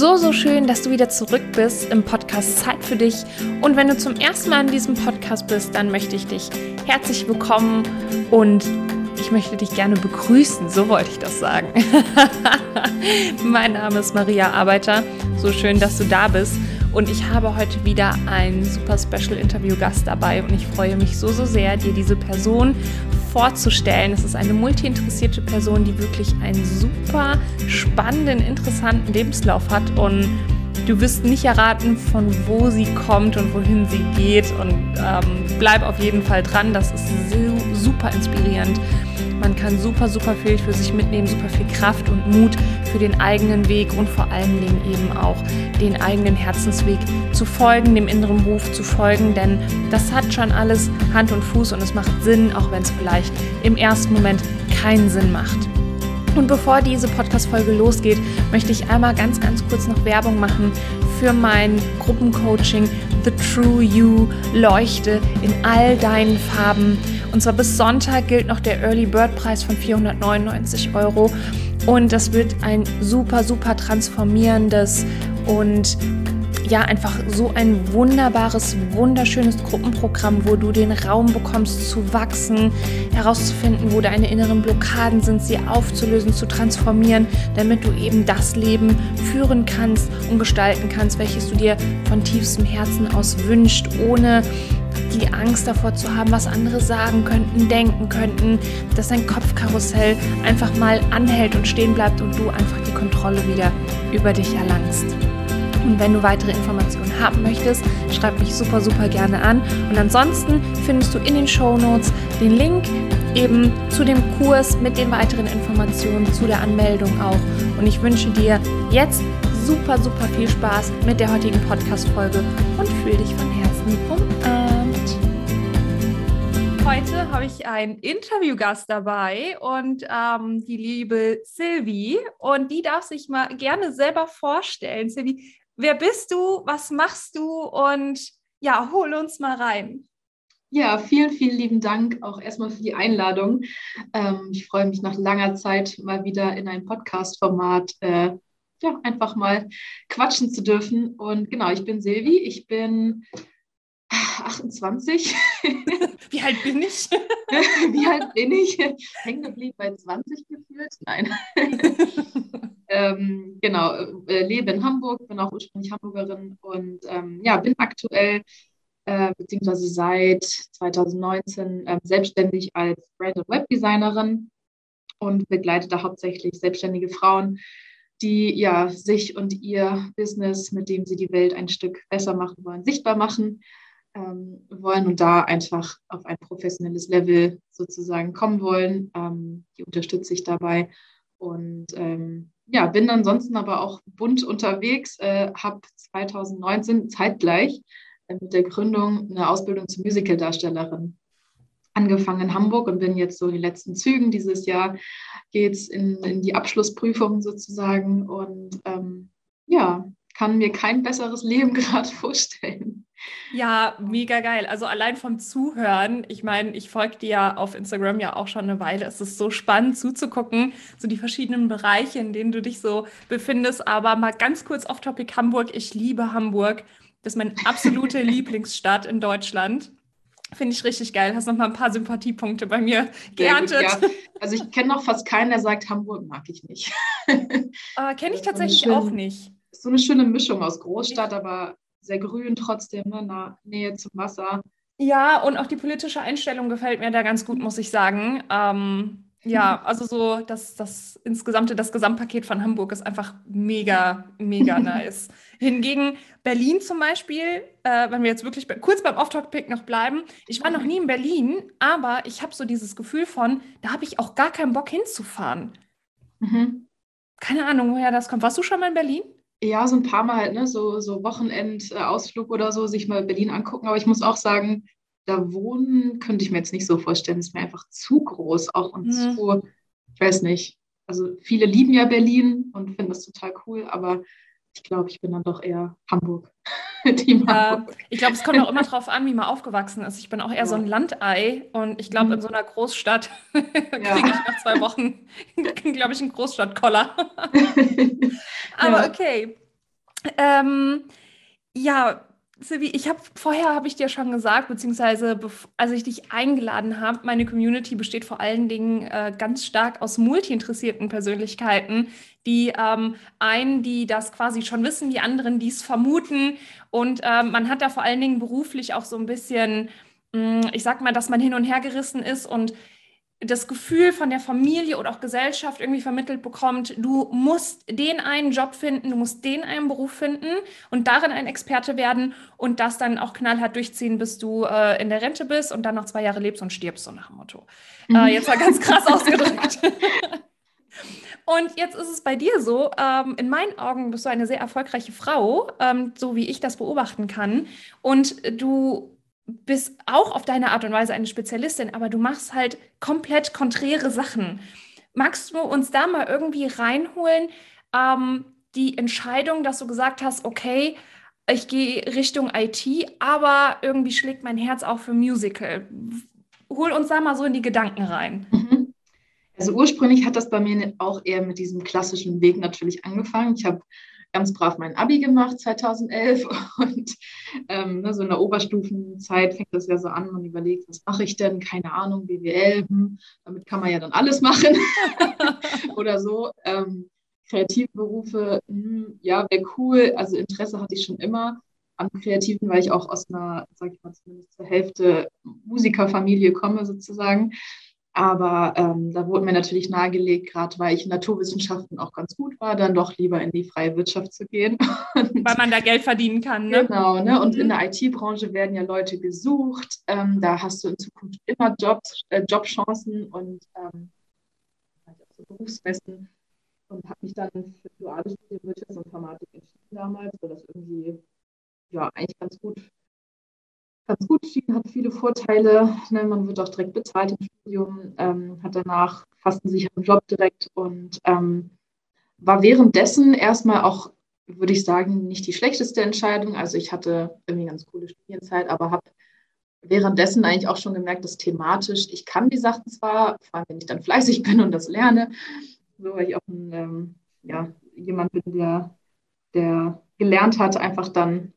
So, so schön, dass du wieder zurück bist im Podcast Zeit für dich. Und wenn du zum ersten Mal in diesem Podcast bist, dann möchte ich dich herzlich willkommen und ich möchte dich gerne begrüßen. So wollte ich das sagen. mein Name ist Maria Arbeiter. So schön, dass du da bist. Und ich habe heute wieder einen super Special Interview Gast dabei und ich freue mich so, so sehr, dir diese Person vorzustellen. Es ist eine multi-interessierte Person, die wirklich einen super spannenden, interessanten Lebenslauf hat und du wirst nicht erraten, von wo sie kommt und wohin sie geht und ähm, bleib auf jeden Fall dran. Das ist so, super inspirierend. Man kann super, super viel für sich mitnehmen, super viel Kraft und Mut für den eigenen Weg und vor allen Dingen eben auch den eigenen Herzensweg zu folgen, dem inneren Ruf zu folgen, denn das hat schon alles Hand und Fuß und es macht Sinn, auch wenn es vielleicht im ersten Moment keinen Sinn macht. Und bevor diese Podcast-Folge losgeht, möchte ich einmal ganz, ganz kurz noch Werbung machen für mein Gruppencoaching The True You Leuchte in all deinen Farben. Und zwar bis Sonntag gilt noch der Early Bird Preis von 499 Euro. Und das wird ein super, super transformierendes und ja, einfach so ein wunderbares, wunderschönes Gruppenprogramm, wo du den Raum bekommst zu wachsen, herauszufinden, wo deine inneren Blockaden sind, sie aufzulösen, zu transformieren, damit du eben das Leben führen kannst und gestalten kannst, welches du dir von tiefstem Herzen aus wünscht, ohne die Angst davor zu haben, was andere sagen könnten, denken könnten, dass dein Kopfkarussell einfach mal anhält und stehen bleibt und du einfach die Kontrolle wieder über dich erlangst. Und wenn du weitere Informationen haben möchtest, schreib mich super, super gerne an. Und ansonsten findest du in den Show Notes den Link eben zu dem Kurs mit den weiteren Informationen zu der Anmeldung auch. Und ich wünsche dir jetzt super, super viel Spaß mit der heutigen Podcast-Folge und fühle dich von Herzen umarmt. Heute habe ich einen Interviewgast dabei und ähm, die liebe Sylvie. Und die darf sich mal gerne selber vorstellen. Sylvie, Wer bist du? Was machst du? Und ja, hol uns mal rein. Ja, vielen, vielen lieben Dank auch erstmal für die Einladung. Ähm, ich freue mich nach langer Zeit mal wieder in ein Podcast-Format, äh, ja, einfach mal quatschen zu dürfen. Und genau, ich bin Silvi, ich bin 28. Wie alt bin ich? Wie alt bin ich? Hängen geblieben bei 20 gefühlt? Nein. ähm, genau, äh, lebe in Hamburg, bin auch ursprünglich Hamburgerin und ähm, ja, bin aktuell äh, beziehungsweise seit 2019 äh, selbstständig als Brand- und Webdesignerin und begleite da hauptsächlich selbstständige Frauen, die ja sich und ihr Business, mit dem sie die Welt ein Stück besser machen wollen, sichtbar machen ähm, wollen und da einfach auf ein professionelles Level sozusagen kommen wollen. Ähm, die unterstütze ich dabei und ähm, ja, bin ansonsten aber auch bunt unterwegs, äh, habe 2019 zeitgleich äh, mit der Gründung eine Ausbildung zur Musicaldarstellerin angefangen in Hamburg und bin jetzt so in den letzten Zügen. Dieses Jahr geht es in, in, die Abschlussprüfung sozusagen und ähm, ja, kann mir kein besseres Leben gerade vorstellen. Ja, mega geil. Also allein vom Zuhören, ich meine, ich folge dir ja auf Instagram ja auch schon eine Weile. Es ist so spannend zuzugucken, so die verschiedenen Bereiche, in denen du dich so befindest. Aber mal ganz kurz auf Topic Hamburg. Ich liebe Hamburg. Das ist meine absolute Lieblingsstadt in Deutschland. Finde ich richtig geil. Hast noch mal ein paar Sympathiepunkte bei mir geerntet. Gut, ja. Also ich kenne noch fast keinen, der sagt, Hamburg mag ich nicht. äh, kenne ich tatsächlich schön, auch nicht. So eine schöne Mischung aus Großstadt, aber sehr grün trotzdem, ne, in der Nähe zum Wasser. Ja, und auch die politische Einstellung gefällt mir da ganz gut, muss ich sagen. Ähm, ja, also so das, das insgesamte, das Gesamtpaket von Hamburg ist einfach mega, mega nice. Hingegen Berlin zum Beispiel, äh, wenn wir jetzt wirklich kurz beim Off-Topic noch bleiben, ich war noch nie in Berlin, aber ich habe so dieses Gefühl von, da habe ich auch gar keinen Bock hinzufahren. Mhm. Keine Ahnung, woher das kommt. Warst du schon mal in Berlin? Ja, so ein paar Mal halt, ne, so, so Wochenendausflug oder so, sich mal Berlin angucken. Aber ich muss auch sagen, da wohnen könnte ich mir jetzt nicht so vorstellen. Ist mir einfach zu groß auch und mhm. zu, ich weiß nicht. Also viele lieben ja Berlin und finden das total cool, aber ich glaube, ich bin dann doch eher Hamburg. Hamburg. Ich glaube, es kommt auch immer darauf an, wie man aufgewachsen ist. Ich bin auch eher ja. so ein Landei und ich glaube, mhm. in so einer Großstadt kriege ich nach zwei Wochen, glaube ich, einen Großstadtkoller. Aber okay. Ähm, ja, Silvi, ich habe vorher habe ich dir schon gesagt, beziehungsweise als ich dich eingeladen habe, meine Community besteht vor allen Dingen äh, ganz stark aus multi-interessierten Persönlichkeiten, die ähm, einen, die das quasi schon wissen, die anderen, die es vermuten. Und ähm, man hat da vor allen Dingen beruflich auch so ein bisschen, mh, hm, ich sag mal, dass man hin und her gerissen ist und das Gefühl von der Familie oder auch Gesellschaft irgendwie vermittelt bekommt, du musst den einen Job finden, du musst den einen Beruf finden und darin ein Experte werden und das dann auch knallhart durchziehen, bis du äh, in der Rente bist und dann noch zwei Jahre lebst und stirbst, so nach dem Motto. Äh, mhm. Jetzt war ganz krass ausgedrückt. Und jetzt ist es bei dir so, ähm, in meinen Augen bist du eine sehr erfolgreiche Frau, ähm, so wie ich das beobachten kann. Und du bist auch auf deine Art und Weise eine Spezialistin, aber du machst halt komplett konträre Sachen. Magst du uns da mal irgendwie reinholen, ähm, die Entscheidung, dass du gesagt hast, okay, ich gehe Richtung IT, aber irgendwie schlägt mein Herz auch für Musical. Hol uns da mal so in die Gedanken rein. Mhm. Also ursprünglich hat das bei mir auch eher mit diesem klassischen Weg natürlich angefangen. Ich habe ganz brav mein Abi gemacht 2011 und ähm, ne, so in der Oberstufenzeit fängt das ja so an, man überlegt, was mache ich denn? Keine Ahnung, BWL, hm, damit kann man ja dann alles machen oder so. Ähm, Kreativberufe, hm, ja, wäre cool. Also Interesse hatte ich schon immer an Kreativen, weil ich auch aus einer, sag ich mal, zumindest zur Hälfte Musikerfamilie komme sozusagen. Aber ähm, da wurde mir natürlich nahegelegt, gerade weil ich in Naturwissenschaften auch ganz gut war, dann doch lieber in die freie Wirtschaft zu gehen. weil man da Geld verdienen kann. Ne? Genau, ne? und mhm. in der IT-Branche werden ja Leute gesucht. Ähm, da hast du in Zukunft immer Jobs, äh, Jobchancen und ähm, also Berufsmessen. Und habe mich dann für duales Studium Wirtschaftsinformatik entschieden damals, weil das irgendwie ja eigentlich ganz gut ganz gut schien, hat viele Vorteile. Ne? Man wird auch direkt bezahlt im Studium, ähm, hat danach fast einen sicheren Job direkt und ähm, war währenddessen erstmal auch, würde ich sagen, nicht die schlechteste Entscheidung. Also ich hatte irgendwie ganz coole Studienzeit, aber habe währenddessen eigentlich auch schon gemerkt, dass thematisch, ich kann die Sachen zwar, vor allem wenn ich dann fleißig bin und das lerne, so weil ich auch ein, ähm, ja, jemand bin, der, der gelernt hat, einfach dann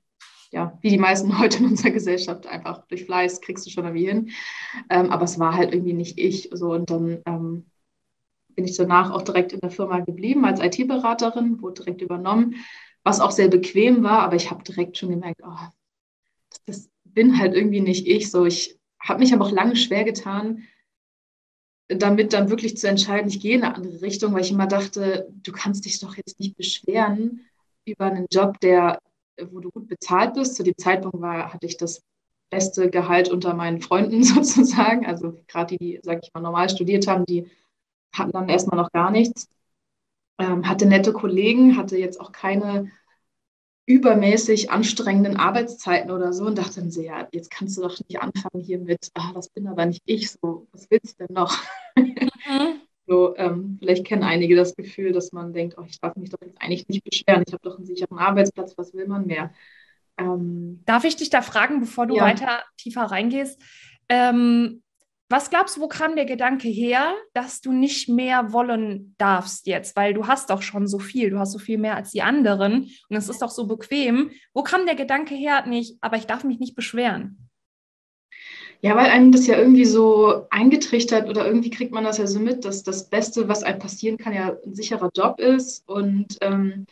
ja, wie die meisten heute in unserer Gesellschaft, einfach durch Fleiß kriegst du schon irgendwie hin. Ähm, aber es war halt irgendwie nicht ich. So, und dann ähm, bin ich danach auch direkt in der Firma geblieben als IT-Beraterin, wurde direkt übernommen, was auch sehr bequem war, aber ich habe direkt schon gemerkt, oh, das, bin halt irgendwie nicht ich. So, ich habe mich aber auch lange schwer getan, damit dann wirklich zu entscheiden, ich gehe in eine andere Richtung, weil ich immer dachte, du kannst dich doch jetzt nicht beschweren über einen Job, der wo du gut bezahlt bist. Zu dem Zeitpunkt war, hatte ich das beste Gehalt unter meinen Freunden sozusagen. Also gerade die, die, sag ich mal, normal studiert haben, die hatten dann erstmal noch gar nichts. Ähm, hatte nette Kollegen, hatte jetzt auch keine übermäßig anstrengenden Arbeitszeiten oder so und dachte dann so, ja, jetzt kannst du doch nicht anfangen hier mit, ah, das bin aber nicht ich, so, was willst du denn noch? Mhm. So, ähm, vielleicht kennen einige das Gefühl, dass man denkt, oh, ich darf mich doch jetzt eigentlich nicht beschweren, ich habe doch einen sicheren Arbeitsplatz, was will man mehr? Ähm, darf ich dich da fragen, bevor du ja. weiter tiefer reingehst? Ähm, was glaubst du, wo kam der Gedanke her, dass du nicht mehr wollen darfst jetzt? Weil du hast doch schon so viel, du hast so viel mehr als die anderen und es ist doch so bequem. Wo kam der Gedanke her, nicht, aber ich darf mich nicht beschweren? Ja, weil einem das ja irgendwie so eingetrichtert oder irgendwie kriegt man das ja so mit, dass das Beste, was einem passieren kann, ja ein sicherer Job ist. Und ähm,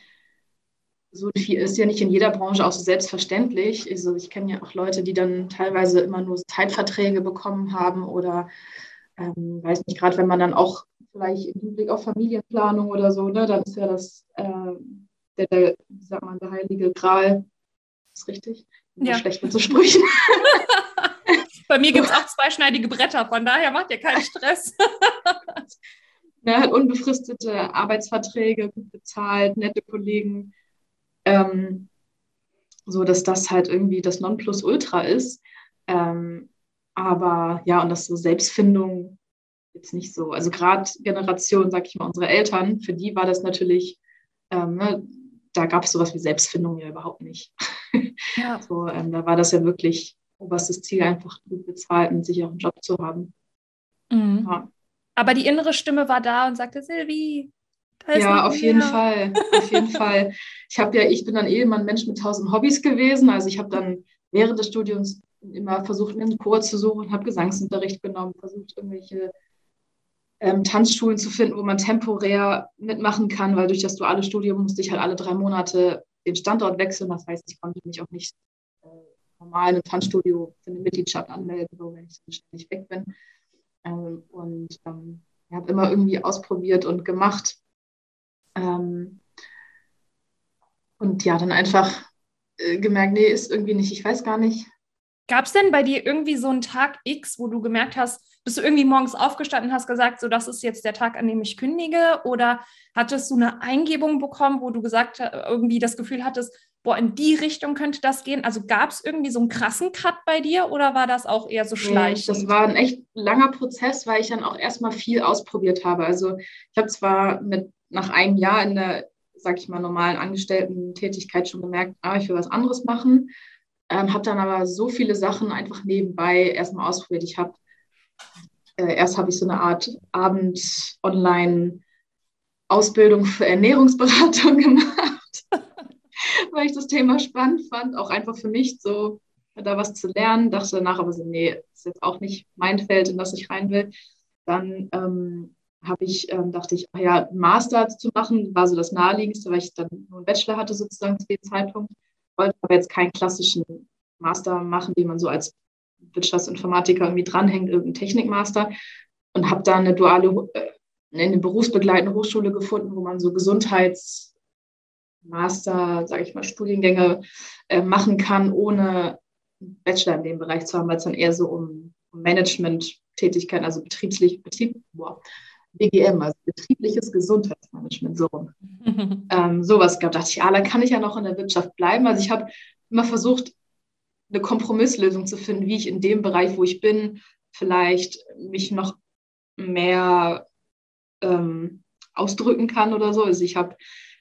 so viel ist ja nicht in jeder Branche auch so selbstverständlich. Also ich kenne ja auch Leute, die dann teilweise immer nur Zeitverträge bekommen haben oder ähm, weiß nicht, gerade wenn man dann auch vielleicht im Hinblick auf Familienplanung oder so, ne, dann ist ja das äh, der, der, wie sagt man, der heilige Gral. Ist richtig? Ja. Schlecht mit so Sprüchen. Bei mir gibt es auch zweischneidige Bretter, von daher macht ihr keinen Stress. Er hat unbefristete Arbeitsverträge, gut bezahlt, nette Kollegen. Ähm, so dass das halt irgendwie das Nonplusultra ist. Ähm, aber ja, und das so Selbstfindung jetzt nicht so. Also gerade Generation, sag ich mal, unsere Eltern, für die war das natürlich, ähm, ne, da gab es sowas wie Selbstfindung ja überhaupt nicht. Ja. So, ähm, da war das ja wirklich oberstes Ziel, einfach gut bezahlt und sicheren Job zu haben. Mhm. Ja. Aber die innere Stimme war da und sagte, Silvi, Ja, auf jeden Fall. Auf jeden Fall. Ich habe ja, ich bin dann eh immer ein Mensch mit tausend Hobbys gewesen. Also ich habe dann während des Studiums immer versucht, mir einen Chor zu suchen, habe Gesangsunterricht genommen, versucht, irgendwelche ähm, Tanzschulen zu finden, wo man temporär mitmachen kann, weil durch das duale Studium musste ich halt alle drei Monate den Standort wechseln. Das heißt, ich konnte mich auch nicht äh, normal im Tanzstudio für eine Mitgliedschaft anmelden, so, wenn ich so ständig weg bin. Ähm, und ähm, habe immer irgendwie ausprobiert und gemacht. Ähm, und ja, dann einfach äh, gemerkt, nee, ist irgendwie nicht, ich weiß gar nicht. Gab es denn bei dir irgendwie so einen Tag X, wo du gemerkt hast, bist du irgendwie morgens aufgestanden und hast gesagt, so das ist jetzt der Tag, an dem ich kündige? Oder hattest du eine Eingebung bekommen, wo du gesagt irgendwie das Gefühl hattest, boah, in die Richtung könnte das gehen? Also gab es irgendwie so einen krassen Cut bei dir oder war das auch eher so schleichend? Das war ein echt langer Prozess, weil ich dann auch erstmal viel ausprobiert habe. Also ich habe zwar mit nach einem Jahr in der, sag ich mal, normalen Angestellten-Tätigkeit schon gemerkt, ah, ich will was anderes machen. Ähm, habe dann aber so viele Sachen einfach nebenbei erstmal ausprobiert. Ich habe äh, erst habe ich so eine Art Abend-Online-Ausbildung für Ernährungsberatung gemacht, weil ich das Thema spannend fand, auch einfach für mich so da was zu lernen. Dachte danach aber so, nee, ist jetzt auch nicht mein Feld, in das ich rein will. Dann ähm, habe ich, ähm, dachte ich, ja, Master zu machen, war so das Naheliegendste, weil ich dann nur einen Bachelor hatte sozusagen zu dem Zeitpunkt. Wollte aber jetzt keinen klassischen Master machen, den man so als Wirtschaftsinformatiker irgendwie dranhängt, irgendein Technikmaster. Und habe da eine duale, äh, eine berufsbegleitende Hochschule gefunden, wo man so Gesundheitsmaster, sage ich mal, Studiengänge äh, machen kann, ohne Bachelor in dem Bereich zu haben, weil es dann eher so um, Management-Tätigkeiten, also betrieblich, Betrieb, boah, BGM, also betriebliches Gesundheitsmanagement, so ähm, sowas gab. Da dachte ich, ah, da kann ich ja noch in der Wirtschaft bleiben. Also ich habe immer versucht, eine Kompromisslösung zu finden, wie ich in dem Bereich, wo ich bin, vielleicht mich noch mehr ähm, ausdrücken kann oder so. Also ich habe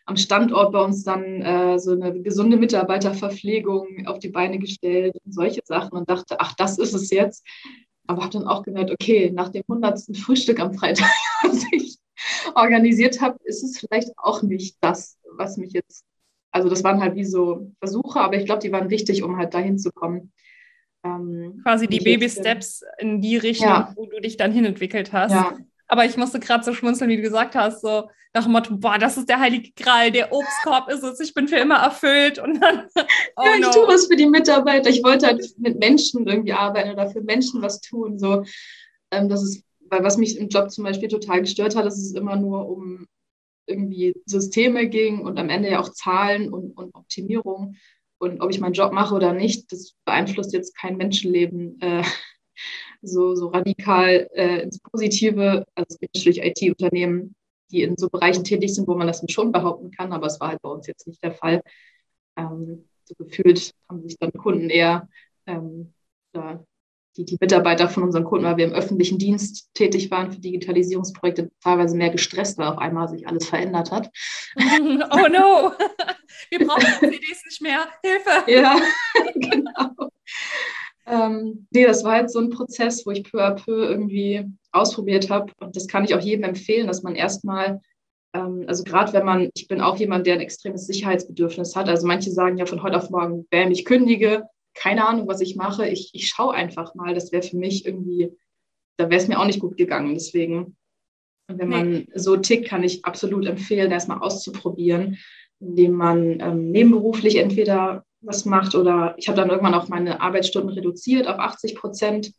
am Standort bei uns dann äh, so eine gesunde Mitarbeiterverpflegung auf die Beine gestellt und solche Sachen und dachte, ach, das ist es jetzt. Aber habe dann auch gemerkt, okay, nach dem hundertsten Frühstück am Freitag, was ich organisiert habe, ist es vielleicht auch nicht das, was mich jetzt, also das waren halt wie so Versuche, aber ich glaube, die waren wichtig, um halt dahin zu kommen. Ähm, Quasi die Baby-Steps in die Richtung, ja. wo du dich dann hinentwickelt hast. Ja. Aber ich musste gerade so schmunzeln, wie du gesagt hast, so nach dem Motto, boah, das ist der heilige Gral, der Obstkorb ist es, ich bin für immer erfüllt. Und dann, oh ja, ich no. tue was für die Mitarbeiter. Ich wollte halt mit Menschen irgendwie arbeiten oder für Menschen was tun. So, ähm, das ist, weil was mich im Job zum Beispiel total gestört hat, dass es immer nur um irgendwie Systeme ging und am Ende ja auch Zahlen und, und Optimierung. Und ob ich meinen Job mache oder nicht, das beeinflusst jetzt kein Menschenleben. Äh, so, so radikal äh, ins Positive. Also es gibt natürlich IT-Unternehmen, die in so Bereichen tätig sind, wo man das schon behaupten kann, aber es war halt bei uns jetzt nicht der Fall. Ähm, so gefühlt haben sich dann Kunden eher, ähm, da, die, die Mitarbeiter von unseren Kunden, weil wir im öffentlichen Dienst tätig waren für Digitalisierungsprojekte, teilweise mehr gestresst, weil auf einmal sich alles verändert hat. Oh no, wir brauchen CDs nicht mehr, Hilfe. Ja, genau. Ähm, nee, das war halt so ein Prozess, wo ich peu à peu irgendwie ausprobiert habe. Und das kann ich auch jedem empfehlen, dass man erstmal, ähm, also gerade wenn man, ich bin auch jemand, der ein extremes Sicherheitsbedürfnis hat. Also manche sagen ja von heute auf morgen, bam, ich kündige, keine Ahnung, was ich mache. Ich, ich schaue einfach mal. Das wäre für mich irgendwie, da wäre es mir auch nicht gut gegangen. Deswegen, wenn man nee. so tickt, kann ich absolut empfehlen, erstmal auszuprobieren, indem man ähm, nebenberuflich entweder was macht. Oder ich habe dann irgendwann auch meine Arbeitsstunden reduziert auf 80 Prozent.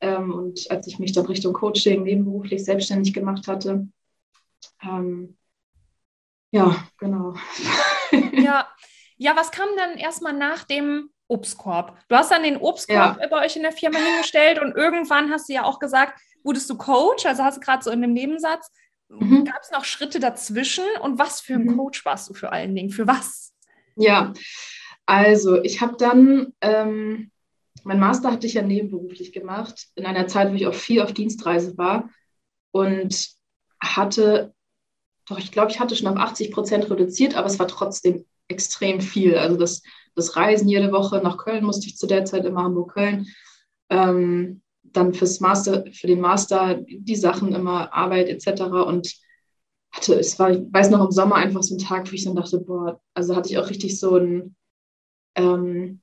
Ähm, und als ich mich dann Richtung Coaching nebenberuflich selbstständig gemacht hatte, ähm, ja, genau. Ja. ja, was kam dann erstmal nach dem Obstkorb? Du hast dann den Obstkorb ja. bei euch in der Firma hingestellt und irgendwann hast du ja auch gesagt, wurdest du Coach, also hast du gerade so in dem Nebensatz. Mhm. Gab es noch Schritte dazwischen und was für ein mhm. Coach warst du für allen Dingen? Für was? Ja, also, ich habe dann, ähm, mein Master hatte ich ja nebenberuflich gemacht, in einer Zeit, wo ich auch viel auf Dienstreise war und hatte, doch, ich glaube, ich hatte schon auf 80 Prozent reduziert, aber es war trotzdem extrem viel. Also das, das Reisen jede Woche nach Köln musste ich zu der Zeit immer Hamburg-Köln. Ähm, dann fürs Master, für den Master die Sachen immer Arbeit etc. Und hatte, es war, ich weiß noch, im Sommer einfach so ein Tag, wo ich dann dachte, boah, also hatte ich auch richtig so ein, ähm,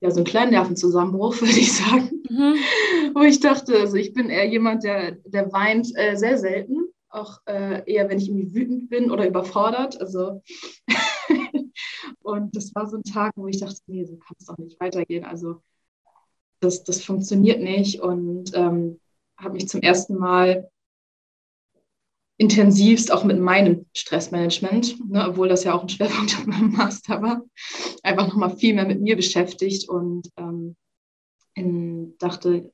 ja, so einen kleinen Nervenzusammenbruch, würde ich sagen. Mhm. Wo ich dachte, also ich bin eher jemand, der, der weint äh, sehr selten, auch äh, eher, wenn ich irgendwie wütend bin oder überfordert. Also und das war so ein Tag, wo ich dachte, nee, so kann es doch nicht weitergehen. Also das, das funktioniert nicht und ähm, habe mich zum ersten Mal intensivst auch mit meinem Stressmanagement, ne, obwohl das ja auch ein Schwerpunkt auf meinem Master war, einfach nochmal viel mehr mit mir beschäftigt und ähm, in, dachte,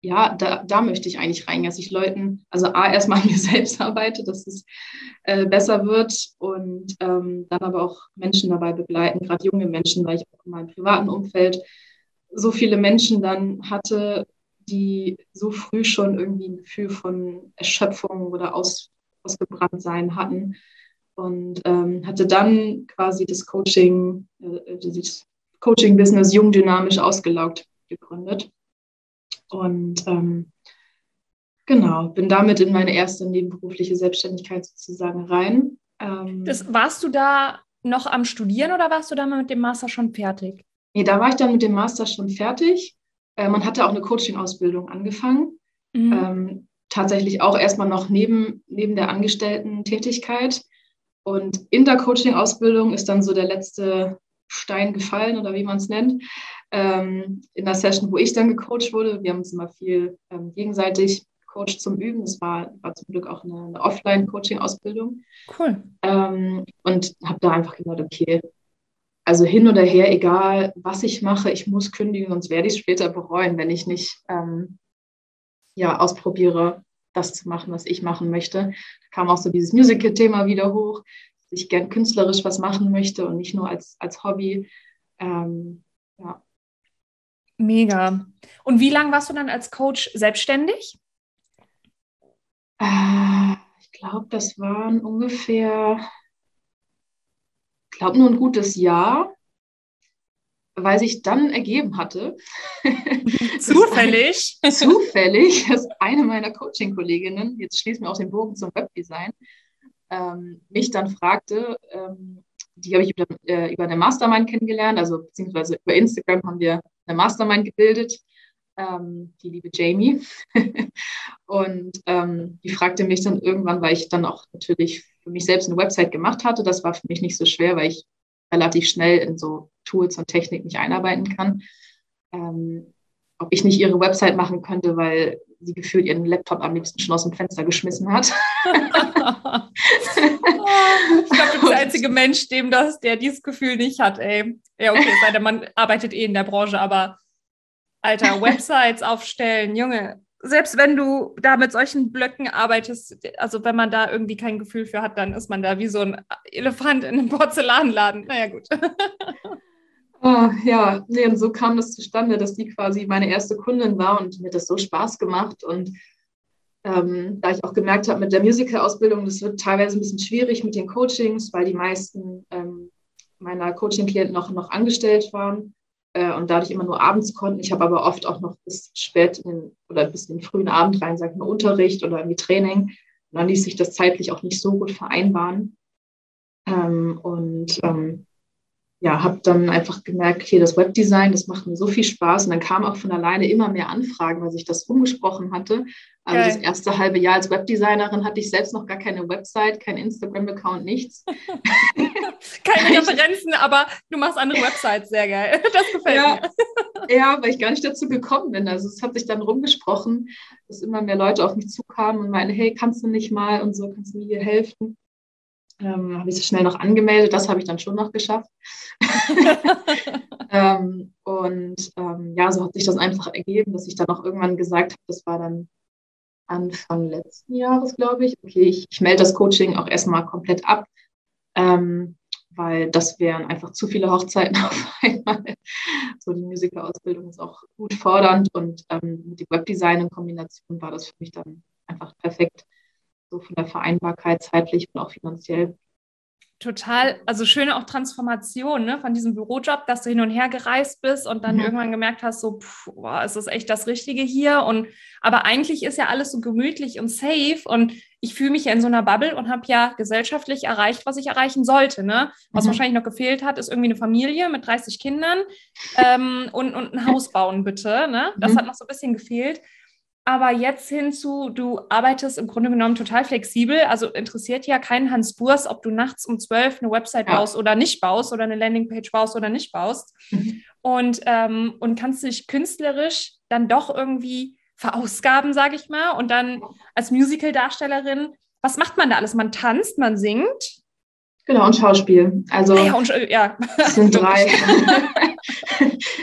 ja, da, da möchte ich eigentlich rein, dass ich Leuten, also A, erstmal an mir selbst arbeite, dass es äh, besser wird und ähm, dann aber auch Menschen dabei begleiten, gerade junge Menschen, weil ich auch in meinem privaten Umfeld so viele Menschen dann hatte, die so früh schon irgendwie ein Gefühl von Erschöpfung oder Aus, Ausgebranntsein hatten. Und ähm, hatte dann quasi das Coaching, äh, das Coaching-Business jung dynamisch ausgelaugt gegründet. Und ähm, genau, bin damit in meine erste nebenberufliche Selbstständigkeit sozusagen rein. Ähm, das, warst du da noch am Studieren oder warst du da mal mit dem Master schon fertig? Nee, da war ich dann mit dem Master schon fertig. Äh, man hatte auch eine Coaching-Ausbildung angefangen. Mhm. Ähm, tatsächlich auch erstmal noch neben, neben der Angestellten-Tätigkeit. Und in der Coaching-Ausbildung ist dann so der letzte Stein gefallen oder wie man es nennt. Ähm, in der Session, wo ich dann gecoacht wurde, wir haben uns immer viel ähm, gegenseitig gecoacht zum Üben. Das war, war zum Glück auch eine, eine Offline-Coaching-Ausbildung. Cool. Ähm, und habe da einfach gedacht, okay, also hin oder her, egal was ich mache, ich muss kündigen, sonst werde ich es später bereuen, wenn ich nicht ähm, ja, ausprobiere, das zu machen, was ich machen möchte. Da kam auch so dieses Musical-Thema wieder hoch, dass ich gern künstlerisch was machen möchte und nicht nur als, als Hobby. Ähm, ja. Mega. Und wie lange warst du dann als Coach selbstständig? Äh, ich glaube, das waren ungefähr glaube, nur ein gutes Jahr, weil sich dann ergeben hatte. Zufällig. Zufällig, dass eine meiner Coaching-Kolleginnen, jetzt schließen wir auch den Bogen zum Webdesign, ähm, mich dann fragte, ähm, die habe ich über, äh, über eine Mastermind kennengelernt, also beziehungsweise über Instagram haben wir eine Mastermind gebildet, ähm, die liebe Jamie. und ähm, die fragte mich dann irgendwann, weil ich dann auch natürlich für mich selbst eine Website gemacht hatte. Das war für mich nicht so schwer, weil ich relativ schnell in so Tools und Technik mich einarbeiten kann. Ähm, ob ich nicht ihre Website machen könnte, weil sie gefühlt ihren Laptop am liebsten schon aus dem Fenster geschmissen hat. ich glaube, du bist der einzige Mensch, dem das, der dieses Gefühl nicht hat, ey. Ja, okay, sei denn, man arbeitet eh in der Branche, aber Alter, Websites aufstellen, Junge, selbst wenn du da mit solchen Blöcken arbeitest, also wenn man da irgendwie kein Gefühl für hat, dann ist man da wie so ein Elefant in einem Porzellanladen. Naja, gut. Oh, ja, nee, und so kam das zustande, dass die quasi meine erste Kundin war und mir das so Spaß gemacht. Und ähm, da ich auch gemerkt habe, mit der Musical-Ausbildung, das wird teilweise ein bisschen schwierig mit den Coachings, weil die meisten ähm, meiner Coaching-Klienten noch, noch angestellt waren äh, und dadurch immer nur abends konnten. Ich habe aber oft auch noch bis spät in oder bis in den frühen Abend rein, sag ich mal, Unterricht oder irgendwie Training. Und dann ließ sich das zeitlich auch nicht so gut vereinbaren. Ähm, und ähm, ja, habe dann einfach gemerkt, hier das Webdesign, das macht mir so viel Spaß. Und dann kam auch von alleine immer mehr Anfragen, weil sich das umgesprochen hatte. Also Geil. das erste halbe Jahr als Webdesignerin hatte ich selbst noch gar keine Website, kein Instagram-Account, nichts. keine Referenzen, aber du machst andere Websites, sehr geil. Das gefällt ja, mir. ja, weil ich gar nicht dazu gekommen bin. Also es hat sich dann rumgesprochen, dass immer mehr Leute auf mich zukamen und meinen, hey, kannst du nicht mal und so, kannst du mir hier helfen? Ähm, habe ich so schnell noch angemeldet. Das habe ich dann schon noch geschafft. ähm, und ähm, ja, so hat sich das einfach ergeben, dass ich dann auch irgendwann gesagt habe, das war dann Anfang letzten Jahres, glaube ich. Okay, ich, ich melde das Coaching auch erstmal komplett ab, ähm, weil das wären einfach zu viele Hochzeiten auf einmal. So die Musikerausbildung ist auch gut fordernd und ähm, mit dem Webdesign in Kombination war das für mich dann einfach perfekt so von der Vereinbarkeit zeitlich und auch finanziell. total, also schöne auch Transformation ne, von diesem Bürojob, dass du hin und her gereist bist und dann mhm. irgendwann gemerkt hast, so, pff, boah, ist das echt das Richtige hier? Und aber eigentlich ist ja alles so gemütlich und safe und ich fühle mich ja in so einer Bubble und habe ja gesellschaftlich erreicht, was ich erreichen sollte. Ne? Was mhm. wahrscheinlich noch gefehlt hat, ist irgendwie eine Familie mit 30 Kindern ähm, und, und ein Haus bauen, bitte. Ne? Das mhm. hat noch so ein bisschen gefehlt. Aber jetzt hinzu, du arbeitest im Grunde genommen total flexibel. Also interessiert ja keinen Hans Burs, ob du nachts um zwölf eine Website ja. baust oder nicht baust oder eine Landingpage baust oder nicht baust. Mhm. Und, ähm, und kannst dich künstlerisch dann doch irgendwie verausgaben, sage ich mal. Und dann als Musical-Darstellerin, was macht man da alles? Man tanzt, man singt. Genau, und Schauspiel. Also ah ja, und, ja. sind drei.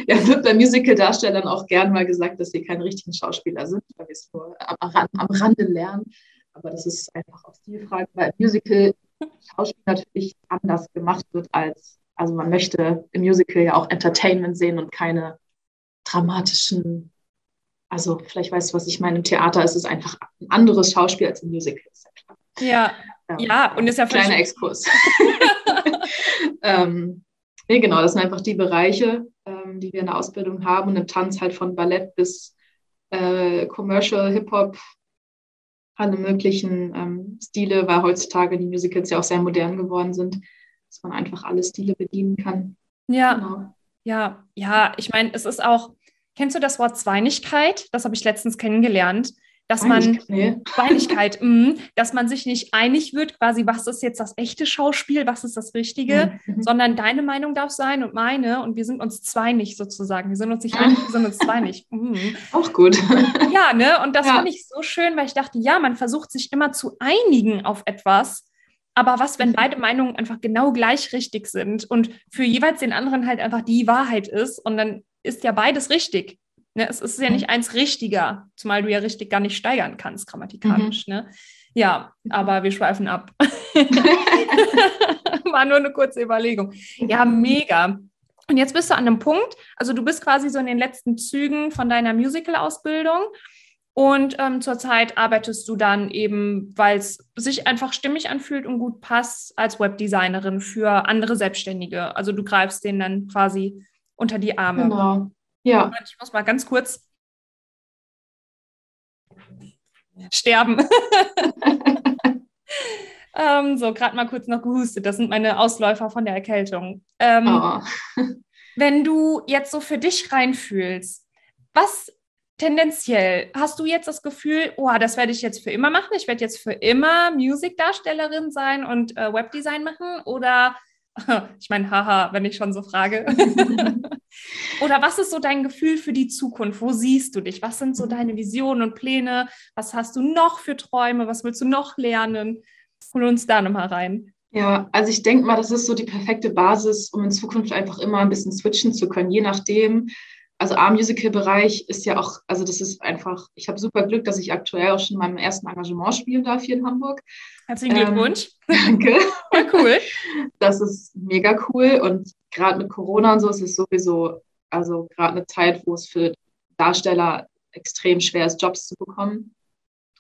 ja, wird bei Musical-Darstellern auch gern mal gesagt, dass sie keine richtigen Schauspieler sind, weil wir es nur am, am, Rande lernen. Aber das ist einfach auch Stilfrage, weil Musical Schauspiel natürlich anders gemacht wird als, also man möchte im Musical ja auch Entertainment sehen und keine dramatischen, also vielleicht weißt du, was ich meine, im Theater ist es einfach ein anderes Schauspiel als im Musical, ist ja klar. Ja, ja, ja und ist ja Kleiner Exkurs. ähm, nee, genau, das sind einfach die Bereiche, ähm, die wir in der Ausbildung haben und im Tanz halt von Ballett bis äh, Commercial, Hip-Hop, alle möglichen ähm, Stile, weil heutzutage die Musicals ja auch sehr modern geworden sind, dass man einfach alle Stile bedienen kann. Ja, genau. ja, ja, ich meine, es ist auch, kennst du das Wort Zweinigkeit? Das habe ich letztens kennengelernt dass man Beinigkeit, mh, dass man sich nicht einig wird, quasi, was ist jetzt das echte Schauspiel, was ist das Richtige, mhm. sondern deine Meinung darf sein und meine und wir sind uns zwei nicht sozusagen. Wir sind uns nicht einig, wir sind uns zwei nicht. Mhm. Auch gut. Ja, ne? Und das ja. fand ich so schön, weil ich dachte, ja, man versucht sich immer zu einigen auf etwas. Aber was, wenn mhm. beide Meinungen einfach genau gleich richtig sind und für jeweils den anderen halt einfach die Wahrheit ist und dann ist ja beides richtig. Ne, es ist ja nicht eins richtiger, zumal du ja richtig gar nicht steigern kannst, grammatikalisch. Mhm. Ne? Ja, aber wir schweifen ab. War nur eine kurze Überlegung. Ja, mega. Und jetzt bist du an einem Punkt, also du bist quasi so in den letzten Zügen von deiner Musical-Ausbildung und ähm, zurzeit arbeitest du dann eben, weil es sich einfach stimmig anfühlt und gut passt, als Webdesignerin für andere Selbstständige. Also du greifst denen dann quasi unter die Arme. Genau. Ja. Ich muss mal ganz kurz sterben. ähm, so, gerade mal kurz noch gehustet. Das sind meine Ausläufer von der Erkältung. Ähm, oh. wenn du jetzt so für dich reinfühlst, was tendenziell hast du jetzt das Gefühl, oh, das werde ich jetzt für immer machen? Ich werde jetzt für immer Musikdarstellerin sein und äh, Webdesign machen? Oder ich meine, haha, wenn ich schon so frage. Oder was ist so dein Gefühl für die Zukunft? Wo siehst du dich? Was sind so deine Visionen und Pläne? Was hast du noch für Träume? Was willst du noch lernen? Hol uns da nochmal rein. Ja, also ich denke mal, das ist so die perfekte Basis, um in Zukunft einfach immer ein bisschen switchen zu können, je nachdem, also A-Musical-Bereich ist ja auch, also das ist einfach, ich habe super Glück, dass ich aktuell auch schon in meinem ersten Engagement spielen darf hier in Hamburg. Herzlichen Glückwunsch. Ähm, danke. Voll cool. Das ist mega cool und gerade mit Corona und so ist es sowieso, also gerade eine Zeit, wo es für Darsteller extrem schwer ist, Jobs zu bekommen.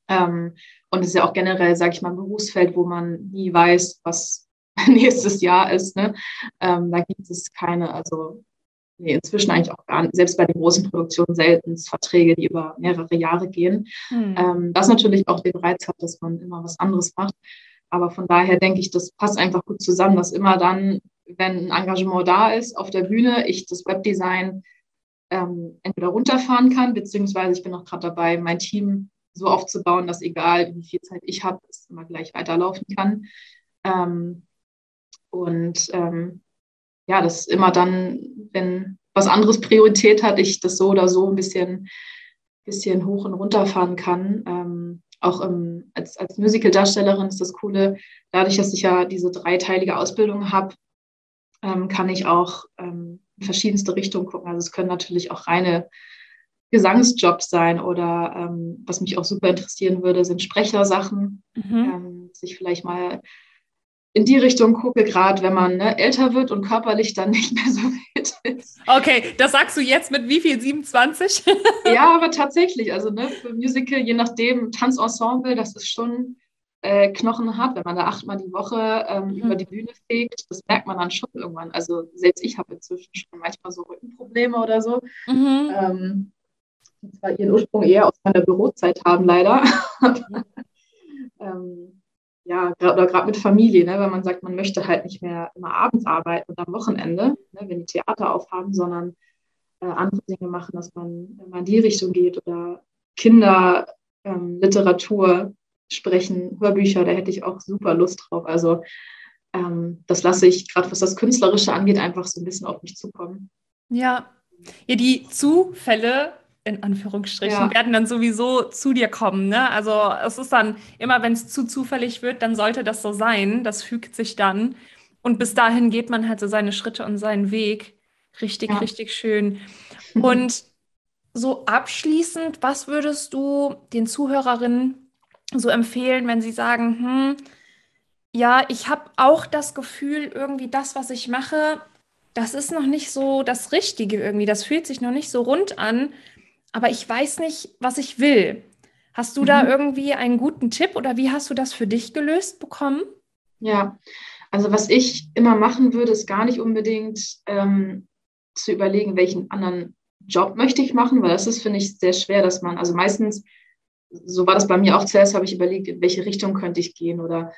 Ähm, und es ist ja auch generell, sage ich mal, ein Berufsfeld, wo man nie weiß, was nächstes Jahr ist. Ne? Ähm, da gibt es keine, also nee, inzwischen eigentlich auch gar nicht, selbst bei den großen Produktionen selten Verträge, die über mehrere Jahre gehen. Mhm. Ähm, was natürlich auch den Reiz hat, dass man immer was anderes macht. Aber von daher denke ich, das passt einfach gut zusammen, dass immer dann, wenn ein Engagement da ist auf der Bühne, ich das Webdesign ähm, entweder runterfahren kann, beziehungsweise ich bin auch gerade dabei, mein Team so aufzubauen, dass egal wie viel Zeit ich habe, es immer gleich weiterlaufen kann. Ähm, und ähm, ja, das immer dann, wenn was anderes Priorität hat, ich das so oder so ein bisschen, bisschen hoch und runter fahren kann. Ähm, auch im, als, als Musical-Darstellerin ist das Coole, dadurch, dass ich ja diese dreiteilige Ausbildung habe, ähm, kann ich auch ähm, in verschiedenste Richtungen gucken. Also es können natürlich auch reine Gesangsjobs sein oder ähm, was mich auch super interessieren würde, sind Sprechersachen, mhm. ähm, sich vielleicht mal in die Richtung gucke, gerade wenn man ne, älter wird und körperlich dann nicht mehr so fit ist. Okay, das sagst du jetzt mit wie viel? 27? ja, aber tatsächlich, also ne, für Musical, je nachdem, Tanzensemble, das ist schon äh, Knochen hat, wenn man da achtmal die Woche ähm, mhm. über die Bühne fegt, das merkt man dann schon irgendwann. Also selbst ich habe inzwischen schon manchmal so Rückenprobleme oder so. Mhm. Ähm, die zwar ihren Ursprung eher aus meiner Bürozeit haben, leider. ähm, ja, oder gerade mit Familie, ne, wenn man sagt, man möchte halt nicht mehr immer abends arbeiten und am Wochenende, ne, wenn die Theater aufhaben, sondern äh, andere Dinge machen, dass man, man in die Richtung geht oder Kinder, ähm, Literatur, sprechen, Hörbücher, da hätte ich auch super Lust drauf. Also ähm, das lasse ich, gerade was das Künstlerische angeht, einfach so ein bisschen auf mich zukommen. Ja, ja die Zufälle in Anführungsstrichen, ja. werden dann sowieso zu dir kommen. Ne? Also es ist dann immer, wenn es zu zufällig wird, dann sollte das so sein. Das fügt sich dann. Und bis dahin geht man halt so seine Schritte und seinen Weg. Richtig, ja. richtig schön. Und so abschließend, was würdest du den Zuhörerinnen so empfehlen, wenn sie sagen, hm, ja, ich habe auch das Gefühl, irgendwie das, was ich mache, das ist noch nicht so das Richtige irgendwie. Das fühlt sich noch nicht so rund an, aber ich weiß nicht, was ich will. Hast du mhm. da irgendwie einen guten Tipp oder wie hast du das für dich gelöst bekommen? Ja, also was ich immer machen würde, ist gar nicht unbedingt ähm, zu überlegen, welchen anderen Job möchte ich machen, weil das ist, finde ich, sehr schwer, dass man, also meistens so war das bei mir auch zuerst, habe ich überlegt, in welche Richtung könnte ich gehen oder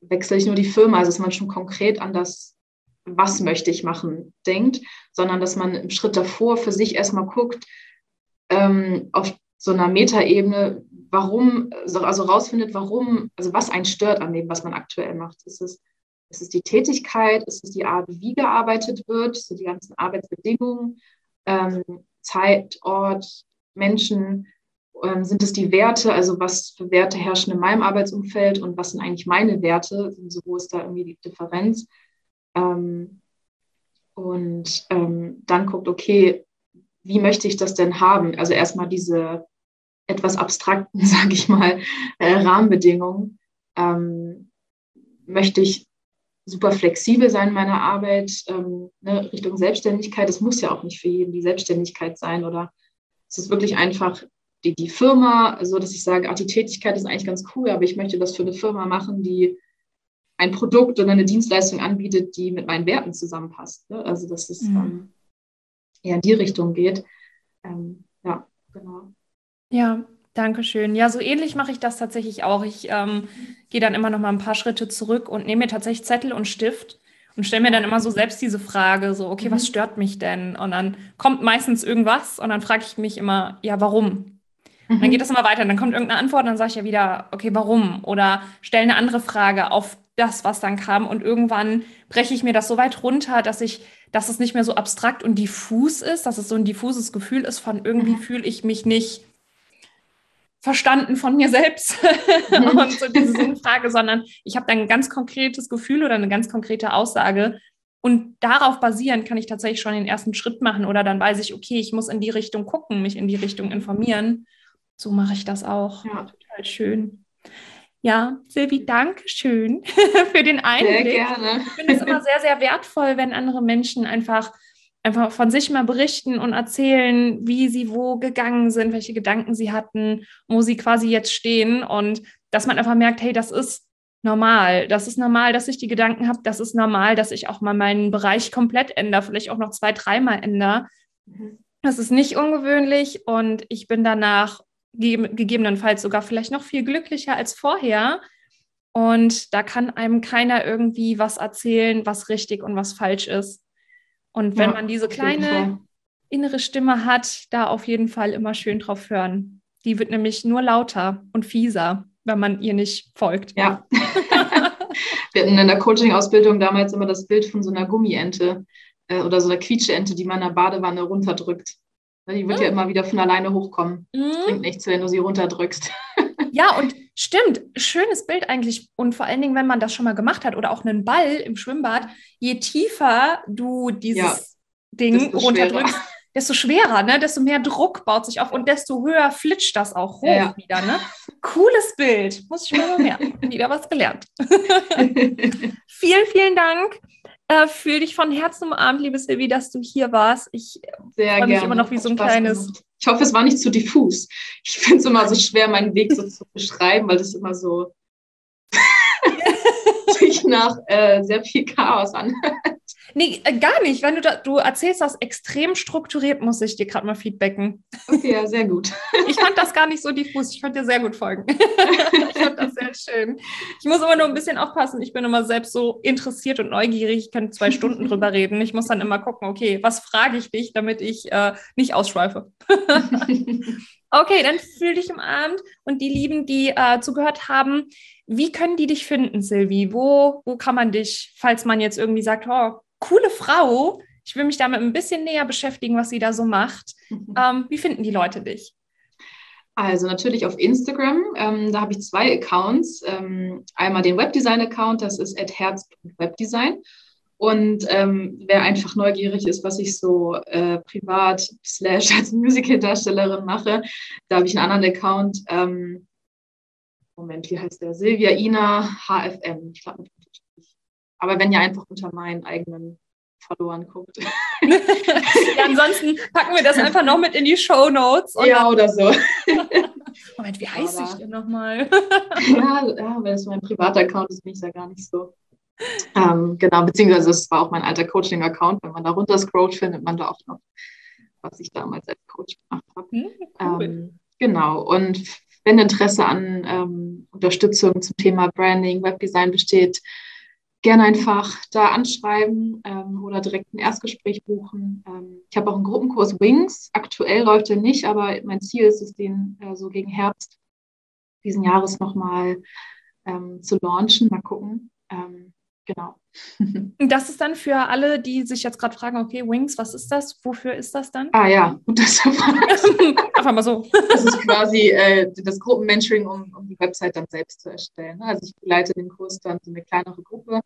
wechsle ich nur die Firma, also dass man schon konkret an das, was möchte ich machen, denkt, sondern dass man im Schritt davor für sich erstmal guckt, ähm, auf so einer Metaebene, warum, also rausfindet, warum, also was einen stört an dem, was man aktuell macht. Ist es, ist es die Tätigkeit, ist es die Art, wie gearbeitet wird, so die ganzen Arbeitsbedingungen, ähm, Zeit, Ort, Menschen, ähm, sind es die Werte, also was für Werte herrschen in meinem Arbeitsumfeld und was sind eigentlich meine Werte, so wo ist da irgendwie die Differenz. Ähm, und ähm, dann guckt, okay, wie möchte ich das denn haben? Also erstmal diese etwas abstrakten, sage ich mal, äh, Rahmenbedingungen. Ähm, möchte ich super flexibel sein in meiner Arbeit, ähm, ne, Richtung Selbstständigkeit. Es muss ja auch nicht für jeden die Selbstständigkeit sein oder es ist wirklich einfach die, die Firma, so dass ich sage, ach, die Tätigkeit ist eigentlich ganz cool, aber ich möchte das für eine Firma machen, die ein Produkt oder eine Dienstleistung anbietet, die mit meinen Werten zusammenpasst. Ne? Also dass es mhm. ähm, eher in die Richtung geht. Ähm, ja, genau. Ja, danke schön. Ja, so ähnlich mache ich das tatsächlich auch. Ich ähm, gehe dann immer noch mal ein paar Schritte zurück und nehme mir tatsächlich Zettel und Stift und stelle mir dann immer so selbst diese Frage, so, okay, mhm. was stört mich denn? Und dann kommt meistens irgendwas und dann frage ich mich immer, ja, warum? Mhm. Dann geht das immer weiter. Dann kommt irgendeine Antwort, dann sage ich ja wieder, okay, warum? Oder stelle eine andere Frage auf das, was dann kam. Und irgendwann breche ich mir das so weit runter, dass ich, dass es nicht mehr so abstrakt und diffus ist, dass es so ein diffuses Gefühl ist von irgendwie mhm. fühle ich mich nicht verstanden von mir selbst mhm. und so diese Sinnfrage, sondern ich habe dann ein ganz konkretes Gefühl oder eine ganz konkrete Aussage. Und darauf basierend kann ich tatsächlich schon den ersten Schritt machen oder dann weiß ich, okay, ich muss in die Richtung gucken, mich in die Richtung informieren so mache ich das auch. Ja. Total schön. Ja, Silvi, danke schön für den Einblick. Sehr gerne. Ich finde es immer sehr, sehr wertvoll, wenn andere Menschen einfach, einfach von sich mal berichten und erzählen, wie sie wo gegangen sind, welche Gedanken sie hatten, wo sie quasi jetzt stehen und dass man einfach merkt, hey, das ist normal. Das ist normal, dass ich die Gedanken habe. Das ist normal, dass ich auch mal meinen Bereich komplett ändere, vielleicht auch noch zwei, dreimal ändere. Mhm. Das ist nicht ungewöhnlich und ich bin danach gegebenenfalls sogar vielleicht noch viel glücklicher als vorher. Und da kann einem keiner irgendwie was erzählen, was richtig und was falsch ist. Und wenn ja, man diese kleine innere Stimme hat, da auf jeden Fall immer schön drauf hören. Die wird nämlich nur lauter und fieser, wenn man ihr nicht folgt. Ja. Wir hatten in der Coaching-Ausbildung damals immer das Bild von so einer Gummiente äh, oder so einer Quietscheente, die man in der Badewanne runterdrückt. Ne, die wird mhm. ja immer wieder von alleine hochkommen. Mhm. Das bringt nichts, wenn du sie runterdrückst. Ja, und stimmt, schönes Bild eigentlich. Und vor allen Dingen, wenn man das schon mal gemacht hat oder auch einen Ball im Schwimmbad, je tiefer du dieses ja, Ding runterdrückst, schwerer. desto schwerer, ne? desto mehr Druck baut sich auf und desto höher flitscht das auch hoch ja. wieder. Ne? Cooles Bild. Muss ich mir mal merken. wieder was gelernt. vielen, vielen Dank äh, Fühle dich von Herzen umarmt, liebe Silvi, dass du hier warst. Ich freue mich immer noch wie so ein kleines. Gemacht. Ich hoffe, es war nicht zu diffus. Ich finde es immer so schwer, meinen Weg so zu beschreiben, weil das immer so sich nach äh, sehr viel Chaos an. Nee, äh, gar nicht. Wenn du da, du erzählst das extrem strukturiert, muss ich dir gerade mal feedbacken. Okay, ja, sehr gut. Ich fand das gar nicht so diffus. Ich konnte dir sehr gut folgen. ich fand das sehr schön. Ich muss immer nur ein bisschen aufpassen. Ich bin immer selbst so interessiert und neugierig. Ich kann zwei Stunden drüber reden. Ich muss dann immer gucken, okay, was frage ich dich, damit ich äh, nicht ausschweife. okay, dann fühl dich im Abend und die Lieben, die äh, zugehört haben, wie können die dich finden, Silvi? Wo, wo kann man dich, falls man jetzt irgendwie sagt, oh, coole Frau. Ich will mich damit ein bisschen näher beschäftigen, was sie da so macht. Mhm. Ähm, wie finden die Leute dich? Also natürlich auf Instagram. Ähm, da habe ich zwei Accounts. Ähm, einmal den Webdesign-Account, das ist herz.webdesign. Und ähm, wer einfach neugierig ist, was ich so äh, privat slash als Musical-Darstellerin mache, da habe ich einen anderen Account. Ähm, Moment, wie heißt der? Silvia Ina HFM. Ich glaube, aber wenn ihr einfach unter meinen eigenen Followern guckt. ja, ansonsten packen wir das einfach noch mit in die Show Notes. Ja, oder so. Moment, wie heiße ich denn nochmal? ja, ja, wenn es mein privater Account ist, bin ich ja gar nicht so. Ähm, genau, beziehungsweise es war auch mein alter Coaching-Account. Wenn man da runter scrollt, findet man da auch noch, was ich damals als Coach gemacht habe. Hm, cool. ähm, genau, und wenn Interesse an ähm, Unterstützung zum Thema Branding, Webdesign besteht, gerne einfach da anschreiben ähm, oder direkt ein Erstgespräch buchen. Ähm, ich habe auch einen Gruppenkurs Wings. Aktuell läuft er nicht, aber mein Ziel ist es, den äh, so gegen Herbst diesen Jahres nochmal ähm, zu launchen. Mal gucken. Ähm, Genau. Das ist dann für alle, die sich jetzt gerade fragen, okay, Wings, was ist das? Wofür ist das dann? Ah ja, gut, das Einfach mal so. Das ist quasi äh, das Gruppenmentoring, um, um die Website dann selbst zu erstellen. Also ich begleite den Kurs dann so eine kleinere Gruppe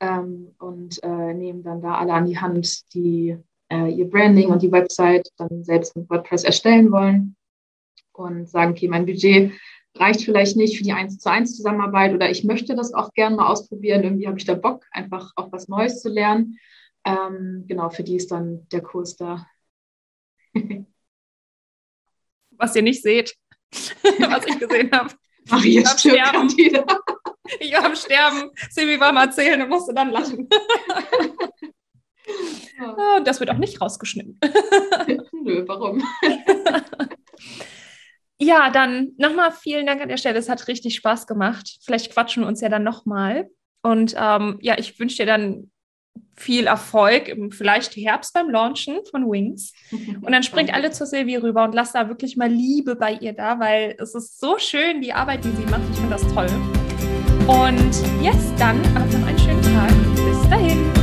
ähm, und äh, nehme dann da alle an die Hand, die äh, ihr Branding und die Website dann selbst mit WordPress erstellen wollen und sagen, okay, mein Budget reicht vielleicht nicht für die 1 zu 1 Zusammenarbeit oder ich möchte das auch gerne mal ausprobieren. Irgendwie habe ich da Bock, einfach auch was Neues zu lernen. Ähm, genau, für die ist dann der Kurs da. was ihr nicht seht, was ich gesehen habe. Ach, ich sterben. Ich war am Sterben. Silvi war am Erzählen und musste dann lachen. Oh, das wird auch nicht rausgeschnitten. Nö, warum? Ja, dann nochmal vielen Dank an der Stelle. Es hat richtig Spaß gemacht. Vielleicht quatschen wir uns ja dann nochmal. Und ähm, ja, ich wünsche dir dann viel Erfolg im vielleicht Herbst beim Launchen von Wings. Und dann springt alle zur Silvi rüber und lasst da wirklich mal Liebe bei ihr da, weil es ist so schön, die Arbeit, die sie macht. Ich finde das toll. Und jetzt dann, habt noch einen schönen Tag. Bis dahin.